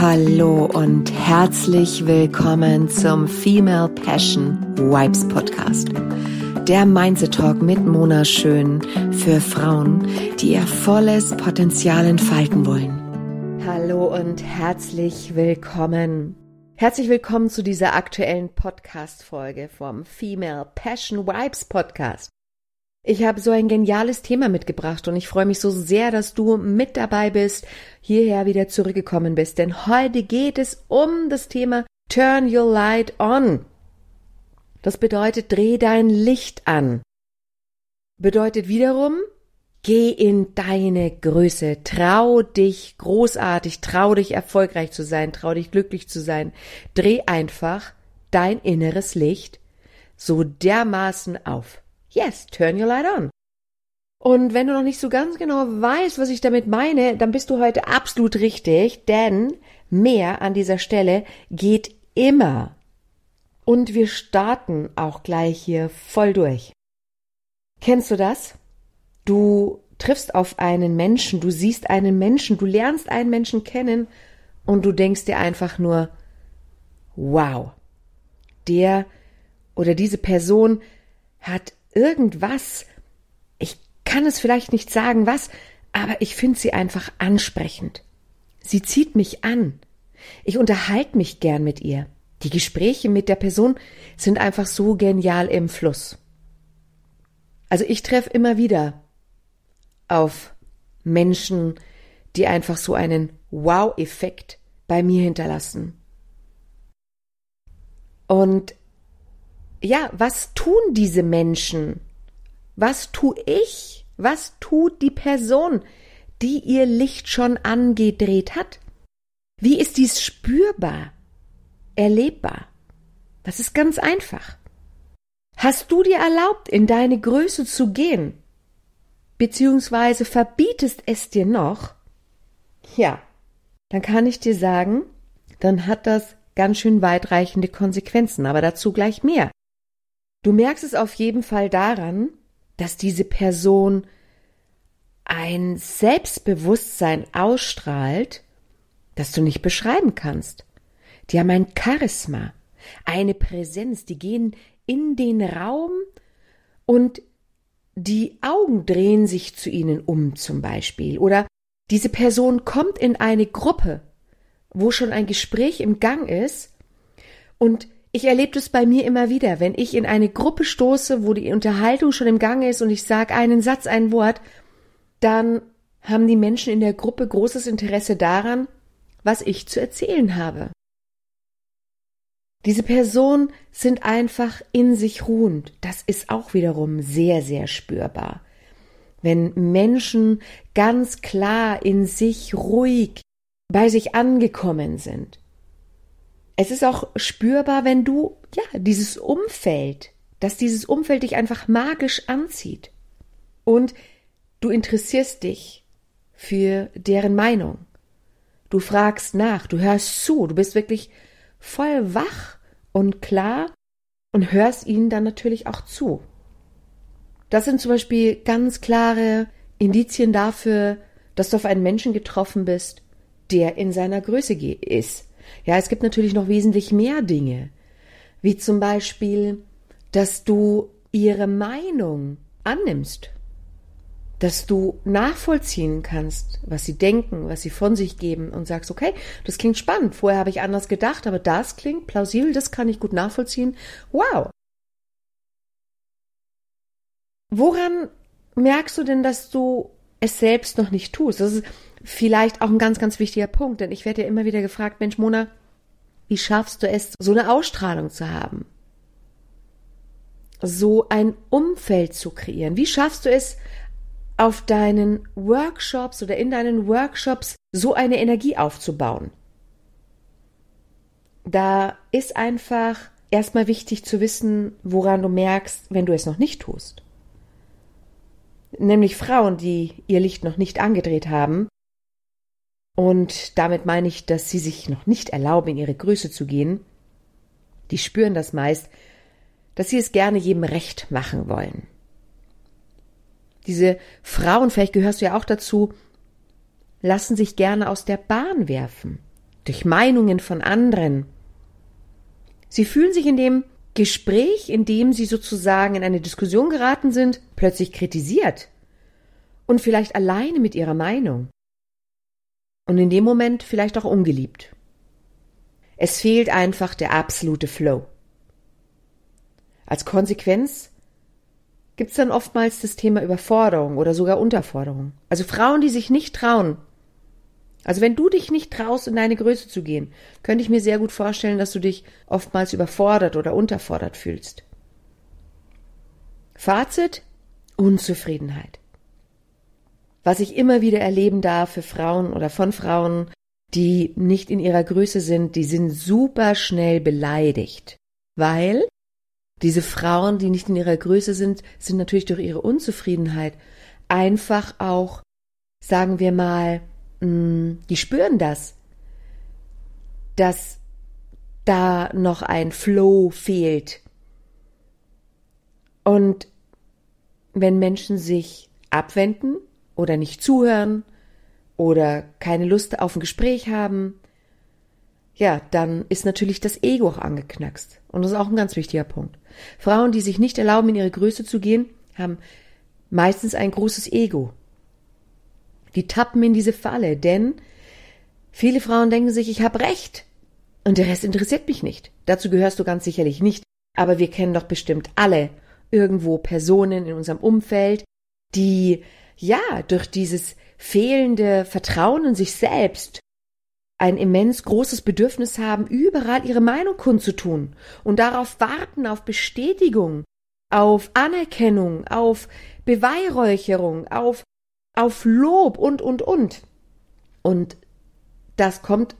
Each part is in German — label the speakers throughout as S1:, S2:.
S1: Hallo und herzlich willkommen zum Female Passion Vibes Podcast. Der Mindset Talk mit Mona Schön für Frauen, die ihr volles Potenzial entfalten wollen. Hallo und herzlich willkommen. Herzlich willkommen zu dieser aktuellen Podcast Folge vom Female Passion Vibes Podcast. Ich habe so ein geniales Thema mitgebracht und ich freue mich so sehr, dass du mit dabei bist, hierher wieder zurückgekommen bist, denn heute geht es um das Thema Turn Your Light On. Das bedeutet, dreh dein Licht an. Bedeutet wiederum, geh in deine Größe, trau dich großartig, trau dich erfolgreich zu sein, trau dich glücklich zu sein, dreh einfach dein inneres Licht so dermaßen auf. Yes, turn your light on. Und wenn du noch nicht so ganz genau weißt, was ich damit meine, dann bist du heute absolut richtig, denn mehr an dieser Stelle geht immer. Und wir starten auch gleich hier voll durch. Kennst du das? Du triffst auf einen Menschen, du siehst einen Menschen, du lernst einen Menschen kennen und du denkst dir einfach nur, wow, der oder diese Person hat irgendwas, ich kann es vielleicht nicht sagen, was, aber ich finde sie einfach ansprechend. Sie zieht mich an. Ich unterhalte mich gern mit ihr. Die Gespräche mit der Person sind einfach so genial im Fluss. Also ich treffe immer wieder auf Menschen, die einfach so einen Wow-Effekt bei mir hinterlassen. Und ja, was tun diese Menschen? Was tu ich? Was tut die Person, die ihr Licht schon angedreht hat? Wie ist dies spürbar, erlebbar? Das ist ganz einfach. Hast du dir erlaubt, in deine Größe zu gehen? Beziehungsweise verbietest es dir noch? Ja, dann kann ich dir sagen, dann hat das ganz schön weitreichende Konsequenzen, aber dazu gleich mehr. Du merkst es auf jeden Fall daran, dass diese Person ein Selbstbewusstsein ausstrahlt, das du nicht beschreiben kannst. Die haben ein Charisma, eine Präsenz, die gehen in den Raum und die Augen drehen sich zu ihnen um zum Beispiel. Oder diese Person kommt in eine Gruppe, wo schon ein Gespräch im Gang ist und ich erlebe das bei mir immer wieder, wenn ich in eine Gruppe stoße, wo die Unterhaltung schon im Gange ist und ich sage einen Satz, ein Wort, dann haben die Menschen in der Gruppe großes Interesse daran, was ich zu erzählen habe. Diese Personen sind einfach in sich ruhend. Das ist auch wiederum sehr, sehr spürbar. Wenn Menschen ganz klar in sich ruhig bei sich angekommen sind. Es ist auch spürbar, wenn du, ja, dieses Umfeld, dass dieses Umfeld dich einfach magisch anzieht. Und du interessierst dich für deren Meinung. Du fragst nach, du hörst zu, du bist wirklich voll wach und klar und hörst ihnen dann natürlich auch zu. Das sind zum Beispiel ganz klare Indizien dafür, dass du auf einen Menschen getroffen bist, der in seiner Größe ist, ja, es gibt natürlich noch wesentlich mehr Dinge, wie zum Beispiel, dass du ihre Meinung annimmst, dass du nachvollziehen kannst, was sie denken, was sie von sich geben und sagst, okay, das klingt spannend, vorher habe ich anders gedacht, aber das klingt plausibel, das kann ich gut nachvollziehen. Wow. Woran merkst du denn, dass du es selbst noch nicht tust? Das ist vielleicht auch ein ganz, ganz wichtiger Punkt, denn ich werde ja immer wieder gefragt, Mensch, Mona, wie schaffst du es, so eine Ausstrahlung zu haben? So ein Umfeld zu kreieren? Wie schaffst du es, auf deinen Workshops oder in deinen Workshops so eine Energie aufzubauen? Da ist einfach erstmal wichtig zu wissen, woran du merkst, wenn du es noch nicht tust. Nämlich Frauen, die ihr Licht noch nicht angedreht haben, und damit meine ich, dass sie sich noch nicht erlauben, in ihre Größe zu gehen. Die spüren das meist, dass sie es gerne jedem recht machen wollen. Diese Frauen, vielleicht gehörst du ja auch dazu, lassen sich gerne aus der Bahn werfen. durch Meinungen von anderen. Sie fühlen sich in dem Gespräch, in dem sie sozusagen in eine Diskussion geraten sind, plötzlich kritisiert und vielleicht alleine mit ihrer Meinung. Und in dem Moment vielleicht auch ungeliebt. Es fehlt einfach der absolute Flow. Als Konsequenz gibt es dann oftmals das Thema Überforderung oder sogar Unterforderung. Also Frauen, die sich nicht trauen. Also wenn du dich nicht traust, in deine Größe zu gehen, könnte ich mir sehr gut vorstellen, dass du dich oftmals überfordert oder unterfordert fühlst. Fazit Unzufriedenheit. Was ich immer wieder erleben darf für Frauen oder von Frauen, die nicht in ihrer Größe sind, die sind super schnell beleidigt, weil diese Frauen, die nicht in ihrer Größe sind, sind natürlich durch ihre Unzufriedenheit einfach auch, sagen wir mal, mm, die spüren das, dass da noch ein Flow fehlt. Und wenn Menschen sich abwenden oder nicht zuhören oder keine Lust auf ein Gespräch haben, ja, dann ist natürlich das Ego auch angeknackst. Und das ist auch ein ganz wichtiger Punkt. Frauen, die sich nicht erlauben, in ihre Größe zu gehen, haben meistens ein großes Ego. Die tappen in diese Falle, denn viele Frauen denken sich, ich habe recht. Und der Rest interessiert mich nicht. Dazu gehörst du ganz sicherlich nicht. Aber wir kennen doch bestimmt alle irgendwo Personen in unserem Umfeld, die ja durch dieses fehlende Vertrauen in sich selbst ein immens großes Bedürfnis haben, überall ihre Meinung kundzutun und darauf warten, auf Bestätigung, auf Anerkennung, auf Beweihräucherung, auf, auf Lob und, und, und. Und das kommt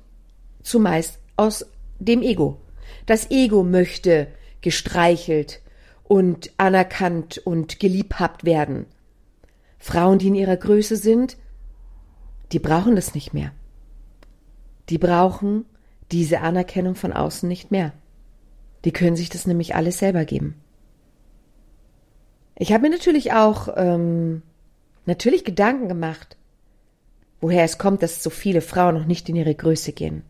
S1: zumeist aus dem Ego. Das Ego möchte gestreichelt und anerkannt und geliebhabt werden. Frauen, die in ihrer Größe sind, die brauchen das nicht mehr. Die brauchen diese Anerkennung von außen nicht mehr. Die können sich das nämlich alles selber geben. Ich habe mir natürlich auch ähm, natürlich Gedanken gemacht, woher es kommt, dass so viele Frauen noch nicht in ihre Größe gehen.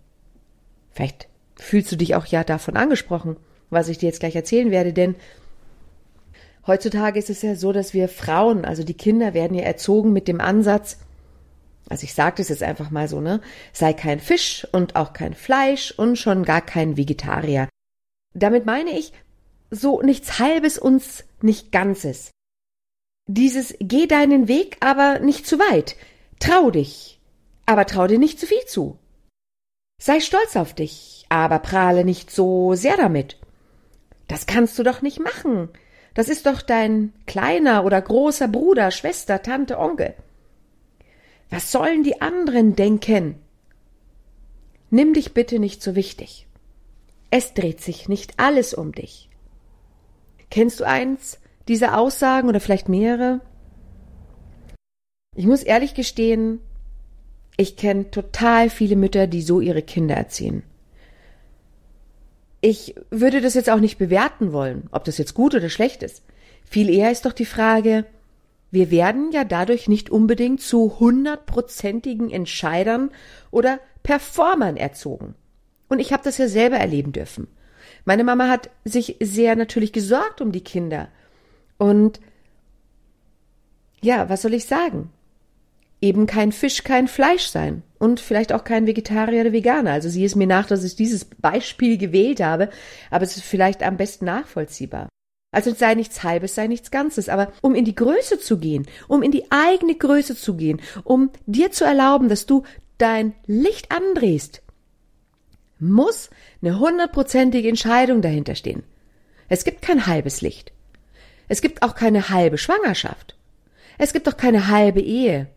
S1: Vielleicht fühlst du dich auch ja davon angesprochen, was ich dir jetzt gleich erzählen werde, denn heutzutage ist es ja so, dass wir Frauen, also die Kinder werden ja erzogen mit dem Ansatz, also ich sage das jetzt einfach mal so, ne? Sei kein Fisch und auch kein Fleisch und schon gar kein Vegetarier. Damit meine ich so nichts Halbes und nicht Ganzes. Dieses geh deinen Weg, aber nicht zu weit. Trau dich, aber trau dir nicht zu viel zu. Sei stolz auf dich, aber prahle nicht so sehr damit. Das kannst du doch nicht machen. Das ist doch dein kleiner oder großer Bruder, Schwester, Tante, Onkel. Was sollen die anderen denken? Nimm dich bitte nicht so wichtig. Es dreht sich nicht alles um dich. Kennst du eins dieser Aussagen oder vielleicht mehrere? Ich muss ehrlich gestehen, ich kenne total viele Mütter, die so ihre Kinder erziehen. Ich würde das jetzt auch nicht bewerten wollen, ob das jetzt gut oder schlecht ist. Viel eher ist doch die Frage, wir werden ja dadurch nicht unbedingt zu hundertprozentigen Entscheidern oder Performern erzogen. Und ich habe das ja selber erleben dürfen. Meine Mama hat sich sehr natürlich gesorgt um die Kinder. Und ja, was soll ich sagen? Eben kein Fisch, kein Fleisch sein. Und vielleicht auch kein Vegetarier oder Veganer. Also sie ist mir nach, dass ich dieses Beispiel gewählt habe, aber es ist vielleicht am besten nachvollziehbar. Also sei nichts Halbes, sei nichts Ganzes. Aber um in die Größe zu gehen, um in die eigene Größe zu gehen, um dir zu erlauben, dass du dein Licht andrehst, muss eine hundertprozentige Entscheidung dahinter stehen. Es gibt kein halbes Licht. Es gibt auch keine halbe Schwangerschaft. Es gibt auch keine halbe Ehe.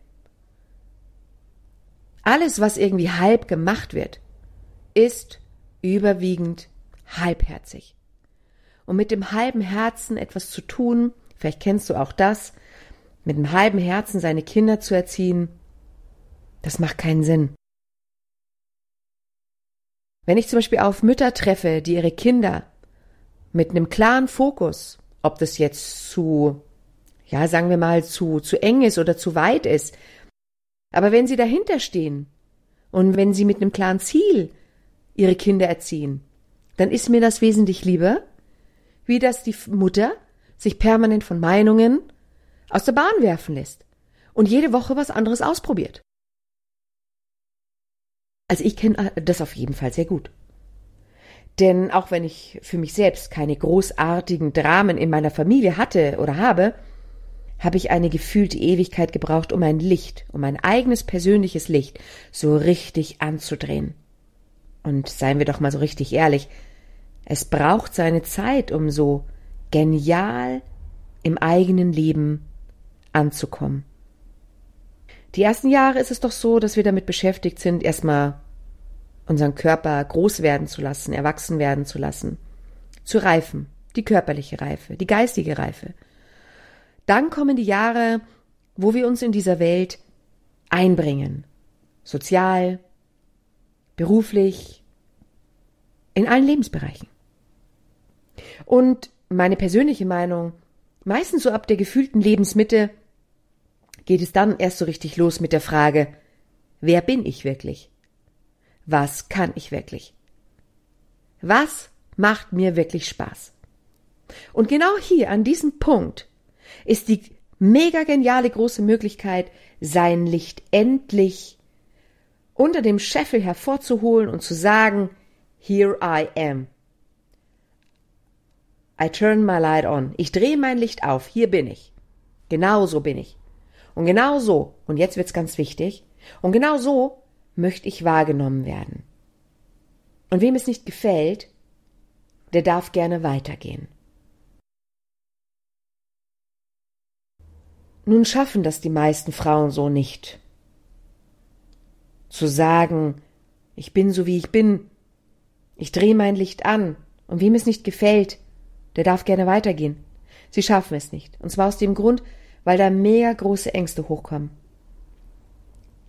S1: Alles, was irgendwie halb gemacht wird, ist überwiegend halbherzig und mit dem halben Herzen etwas zu tun, vielleicht kennst du auch das, mit dem halben Herzen seine Kinder zu erziehen, das macht keinen Sinn. Wenn ich zum Beispiel auf Mütter treffe, die ihre Kinder mit einem klaren Fokus, ob das jetzt zu, ja, sagen wir mal, zu, zu eng ist oder zu weit ist, aber wenn sie dahinter stehen Und wenn sie mit einem klaren Ziel ihre Kinder erziehen, dann ist mir das wesentlich lieber, wie dass die Mutter sich permanent von Meinungen aus der Bahn werfen lässt und jede Woche was anderes ausprobiert. Also ich kenne das auf jeden Fall sehr gut. Denn auch wenn ich für mich selbst keine großartigen Dramen in meiner Familie hatte oder habe, habe ich eine gefühlte Ewigkeit gebraucht, um mein Licht, um mein eigenes persönliches Licht so richtig anzudrehen. Und seien wir doch mal so richtig ehrlich, es braucht seine Zeit, um so genial im eigenen Leben anzukommen. Die ersten Jahre ist es doch so, dass wir damit beschäftigt sind, erstmal unseren Körper groß werden zu lassen, erwachsen werden zu lassen, zu reifen, die körperliche Reife, die geistige Reife. Dann kommen die Jahre, wo wir uns in dieser Welt einbringen, sozial, beruflich, in allen Lebensbereichen. Und meine persönliche Meinung, meistens so ab der gefühlten Lebensmitte, geht es dann erst so richtig los mit der Frage, wer bin ich wirklich? Was kann ich wirklich? Was macht mir wirklich Spaß? Und genau hier, an diesem Punkt, ist die mega geniale große Möglichkeit, sein Licht endlich unter dem Scheffel hervorzuholen und zu sagen, here I am. I turn my light on. Ich drehe mein Licht auf. Hier bin ich. Genau so bin ich. Und genau so, und jetzt wird's ganz wichtig, und genau so möchte ich wahrgenommen werden. Und wem es nicht gefällt, der darf gerne weitergehen. Nun schaffen das die meisten Frauen so nicht. Zu sagen, ich bin so wie ich bin, ich drehe mein Licht an, und wem es nicht gefällt, der darf gerne weitergehen. Sie schaffen es nicht. Und zwar aus dem Grund, weil da mehr große Ängste hochkommen.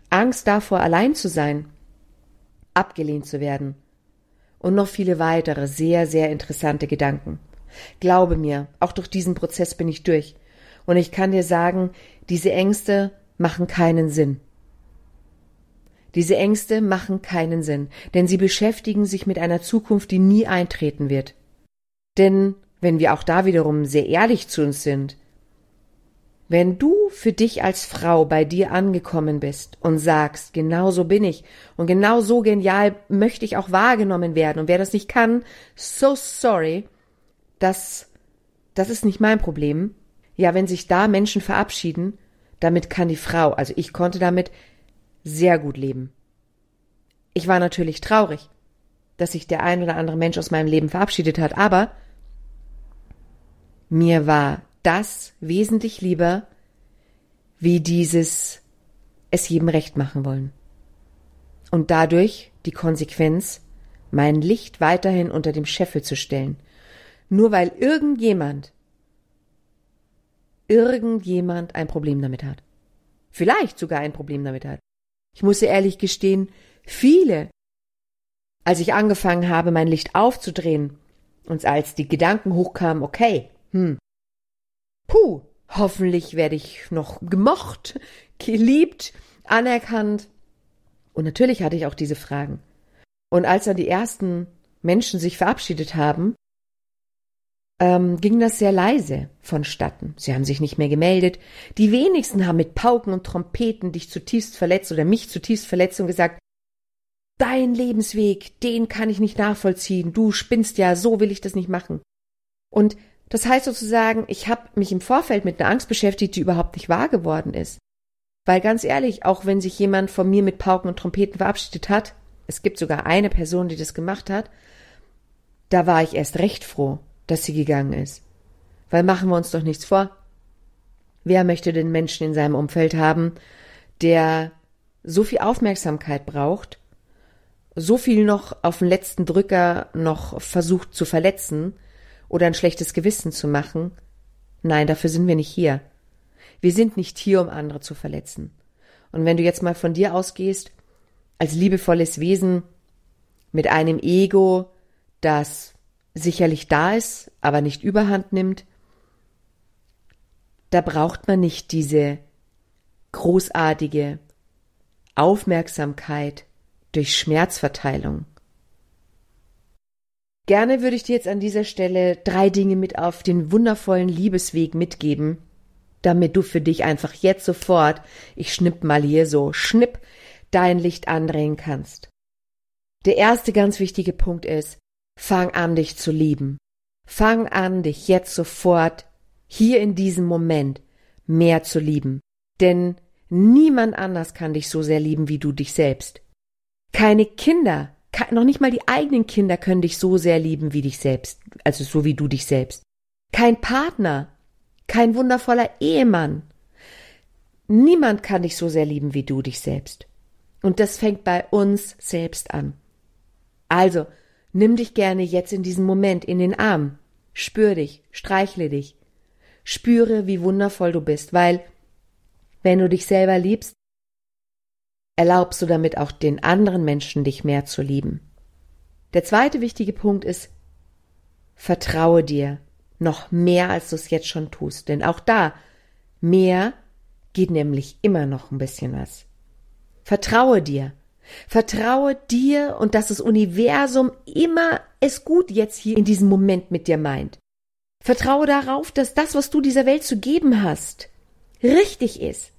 S1: Angst davor, allein zu sein, abgelehnt zu werden und noch viele weitere sehr, sehr interessante Gedanken. Glaube mir, auch durch diesen Prozess bin ich durch. Und ich kann dir sagen, diese Ängste machen keinen Sinn. Diese Ängste machen keinen Sinn, denn sie beschäftigen sich mit einer Zukunft, die nie eintreten wird. Denn wenn wir auch da wiederum sehr ehrlich zu uns sind, wenn du für dich als Frau bei dir angekommen bist und sagst, genau so bin ich und genau so genial möchte ich auch wahrgenommen werden und wer das nicht kann, so sorry, das, das ist nicht mein Problem. Ja, wenn sich da Menschen verabschieden, damit kann die Frau, also ich konnte damit sehr gut leben. Ich war natürlich traurig, dass sich der ein oder andere Mensch aus meinem Leben verabschiedet hat, aber mir war das wesentlich lieber, wie dieses es jedem recht machen wollen. Und dadurch die Konsequenz, mein Licht weiterhin unter dem Scheffel zu stellen, nur weil irgendjemand, irgendjemand ein Problem damit hat. Vielleicht sogar ein Problem damit hat. Ich muss ehrlich gestehen, viele, als ich angefangen habe, mein Licht aufzudrehen, und als die Gedanken hochkamen, okay, hm, puh, hoffentlich werde ich noch gemocht, geliebt, anerkannt. Und natürlich hatte ich auch diese Fragen. Und als dann die ersten Menschen sich verabschiedet haben, ähm, ging das sehr leise vonstatten. Sie haben sich nicht mehr gemeldet. Die wenigsten haben mit Pauken und Trompeten dich zutiefst verletzt oder mich zutiefst verletzt und gesagt, dein Lebensweg, den kann ich nicht nachvollziehen. Du spinnst ja, so will ich das nicht machen. Und das heißt sozusagen, ich habe mich im Vorfeld mit einer Angst beschäftigt, die überhaupt nicht wahr geworden ist. Weil ganz ehrlich, auch wenn sich jemand von mir mit Pauken und Trompeten verabschiedet hat, es gibt sogar eine Person, die das gemacht hat, da war ich erst recht froh, dass sie gegangen ist. Weil machen wir uns doch nichts vor. Wer möchte den Menschen in seinem Umfeld haben, der so viel Aufmerksamkeit braucht, so viel noch auf den letzten Drücker noch versucht zu verletzen, oder ein schlechtes Gewissen zu machen. Nein, dafür sind wir nicht hier. Wir sind nicht hier, um andere zu verletzen. Und wenn du jetzt mal von dir ausgehst, als liebevolles Wesen mit einem Ego, das sicherlich da ist, aber nicht überhand nimmt, da braucht man nicht diese großartige Aufmerksamkeit durch Schmerzverteilung. Gerne würde ich dir jetzt an dieser Stelle drei Dinge mit auf den wundervollen Liebesweg mitgeben, damit du für dich einfach jetzt sofort, ich schnipp mal hier so, schnipp, dein Licht andrehen kannst. Der erste ganz wichtige Punkt ist, fang an, dich zu lieben. Fang an, dich jetzt sofort, hier in diesem Moment, mehr zu lieben. Denn niemand anders kann dich so sehr lieben wie du dich selbst. Keine Kinder noch nicht mal die eigenen Kinder können dich so sehr lieben wie dich selbst, also so wie du dich selbst. Kein Partner, kein wundervoller Ehemann. Niemand kann dich so sehr lieben wie du dich selbst. Und das fängt bei uns selbst an. Also, nimm dich gerne jetzt in diesem Moment in den Arm. Spür dich, streichle dich. Spüre, wie wundervoll du bist, weil, wenn du dich selber liebst, erlaubst du damit auch den anderen Menschen dich mehr zu lieben. Der zweite wichtige Punkt ist, vertraue dir noch mehr, als du es jetzt schon tust, denn auch da mehr geht nämlich immer noch ein bisschen was. Vertraue dir. Vertraue dir und dass das Universum immer es gut jetzt hier in diesem Moment mit dir meint. Vertraue darauf, dass das, was du dieser Welt zu geben hast, richtig ist,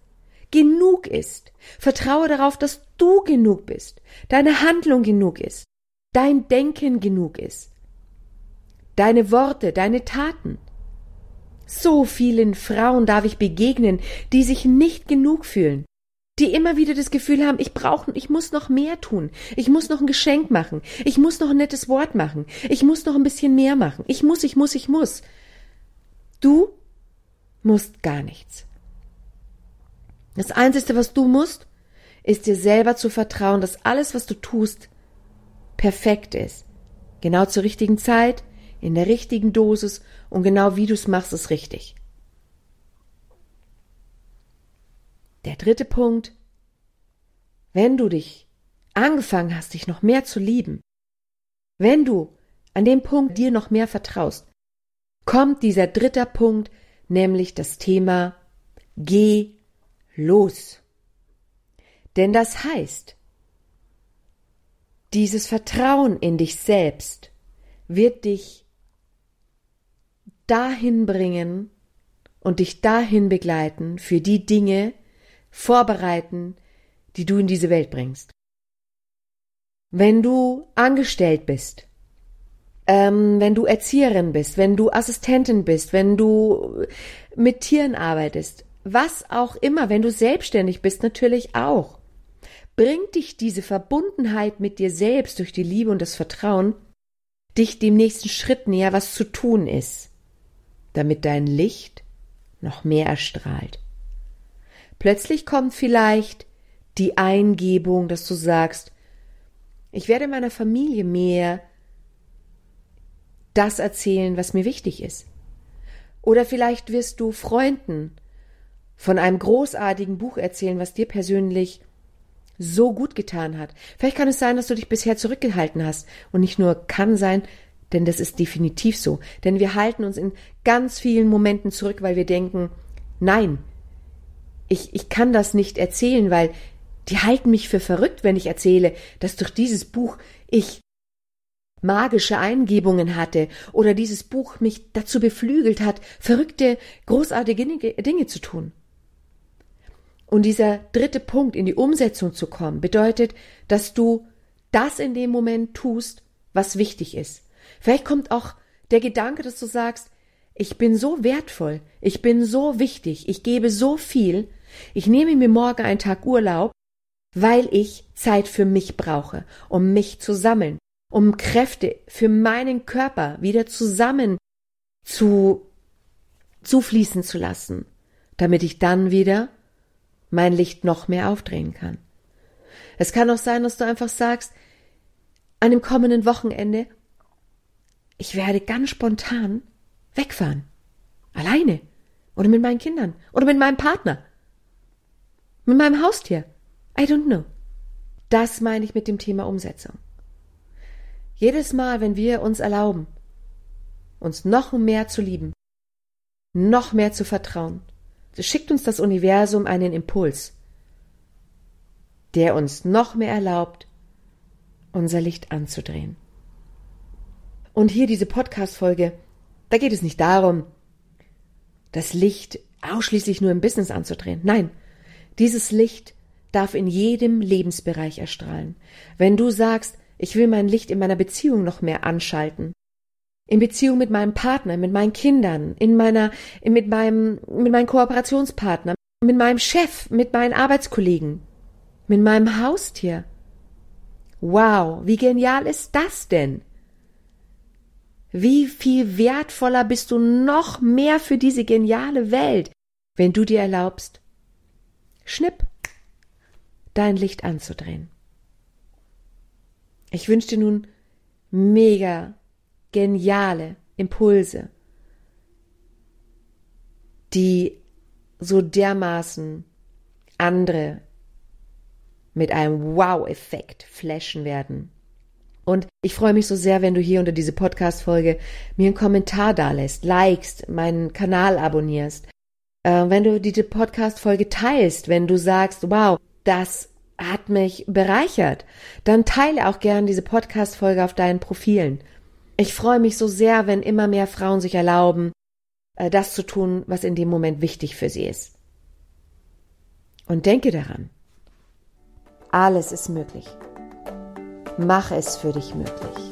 S1: genug ist. Vertraue darauf, dass du genug bist, deine Handlung genug ist, dein Denken genug ist, deine Worte, deine Taten. So vielen Frauen darf ich begegnen, die sich nicht genug fühlen, die immer wieder das Gefühl haben, ich brauche, ich muss noch mehr tun, ich muss noch ein Geschenk machen, ich muss noch ein nettes Wort machen, ich muss noch ein bisschen mehr machen, ich muss, ich muss, ich muss. Du musst gar nichts. Das Einzige, was du musst, ist dir selber zu vertrauen, dass alles, was du tust, perfekt ist. Genau zur richtigen Zeit, in der richtigen Dosis und genau wie du es machst, ist richtig. Der dritte Punkt, wenn du dich angefangen hast, dich noch mehr zu lieben, wenn du an dem Punkt dir noch mehr vertraust, kommt dieser dritte Punkt, nämlich das Thema Geh los. Denn das heißt, dieses Vertrauen in dich selbst wird dich dahin bringen und dich dahin begleiten für die Dinge vorbereiten, die du in diese Welt bringst. Wenn du angestellt bist, ähm, wenn du Erzieherin bist, wenn du Assistentin bist, wenn du mit Tieren arbeitest, was auch immer, wenn du selbstständig bist, natürlich auch. Bringt dich diese Verbundenheit mit dir selbst durch die Liebe und das Vertrauen, dich dem nächsten Schritt näher, was zu tun ist, damit dein Licht noch mehr erstrahlt. Plötzlich kommt vielleicht die Eingebung, dass du sagst, ich werde meiner Familie mehr das erzählen, was mir wichtig ist. Oder vielleicht wirst du Freunden von einem großartigen Buch erzählen, was dir persönlich so gut getan hat. Vielleicht kann es sein, dass du dich bisher zurückgehalten hast und nicht nur kann sein, denn das ist definitiv so. Denn wir halten uns in ganz vielen Momenten zurück, weil wir denken, nein, ich, ich kann das nicht erzählen, weil die halten mich für verrückt, wenn ich erzähle, dass durch dieses Buch ich magische Eingebungen hatte oder dieses Buch mich dazu beflügelt hat, verrückte, großartige Dinge zu tun. Und dieser dritte Punkt, in die Umsetzung zu kommen, bedeutet, dass du das in dem Moment tust, was wichtig ist. Vielleicht kommt auch der Gedanke, dass du sagst, ich bin so wertvoll, ich bin so wichtig, ich gebe so viel, ich nehme mir morgen einen Tag Urlaub, weil ich Zeit für mich brauche, um mich zu sammeln, um Kräfte für meinen Körper wieder zusammen zu zufließen zu lassen, damit ich dann wieder mein Licht noch mehr aufdrehen kann. Es kann auch sein, dass du einfach sagst, an dem kommenden Wochenende, ich werde ganz spontan wegfahren. Alleine. Oder mit meinen Kindern. Oder mit meinem Partner. Mit meinem Haustier. I don't know. Das meine ich mit dem Thema Umsetzung. Jedes Mal, wenn wir uns erlauben, uns noch mehr zu lieben, noch mehr zu vertrauen, schickt uns das Universum einen Impuls, der uns noch mehr erlaubt, unser Licht anzudrehen. Und hier diese Podcast-Folge, da geht es nicht darum, das Licht ausschließlich nur im Business anzudrehen. Nein, dieses Licht darf in jedem Lebensbereich erstrahlen. Wenn du sagst, ich will mein Licht in meiner Beziehung noch mehr anschalten, in Beziehung mit meinem Partner, mit meinen Kindern, in meiner, mit meinem, mit meinem Kooperationspartner, mit meinem Chef, mit meinen Arbeitskollegen, mit meinem Haustier. Wow, wie genial ist das denn? Wie viel wertvoller bist du noch mehr für diese geniale Welt, wenn du dir erlaubst, schnipp, dein Licht anzudrehen. Ich wünsche dir nun mega geniale Impulse, die so dermaßen andere mit einem Wow-Effekt flashen werden. Und ich freue mich so sehr, wenn du hier unter diese Podcast-Folge mir einen Kommentar dalässt, likest, meinen Kanal abonnierst, äh, wenn du diese Podcast-Folge teilst, wenn du sagst, wow, das hat mich bereichert, dann teile auch gern diese Podcast-Folge auf deinen Profilen. Ich freue mich so sehr, wenn immer mehr Frauen sich erlauben, äh, das zu tun, was in dem Moment wichtig für sie ist. Und denke daran, alles ist möglich. Mach es für dich möglich.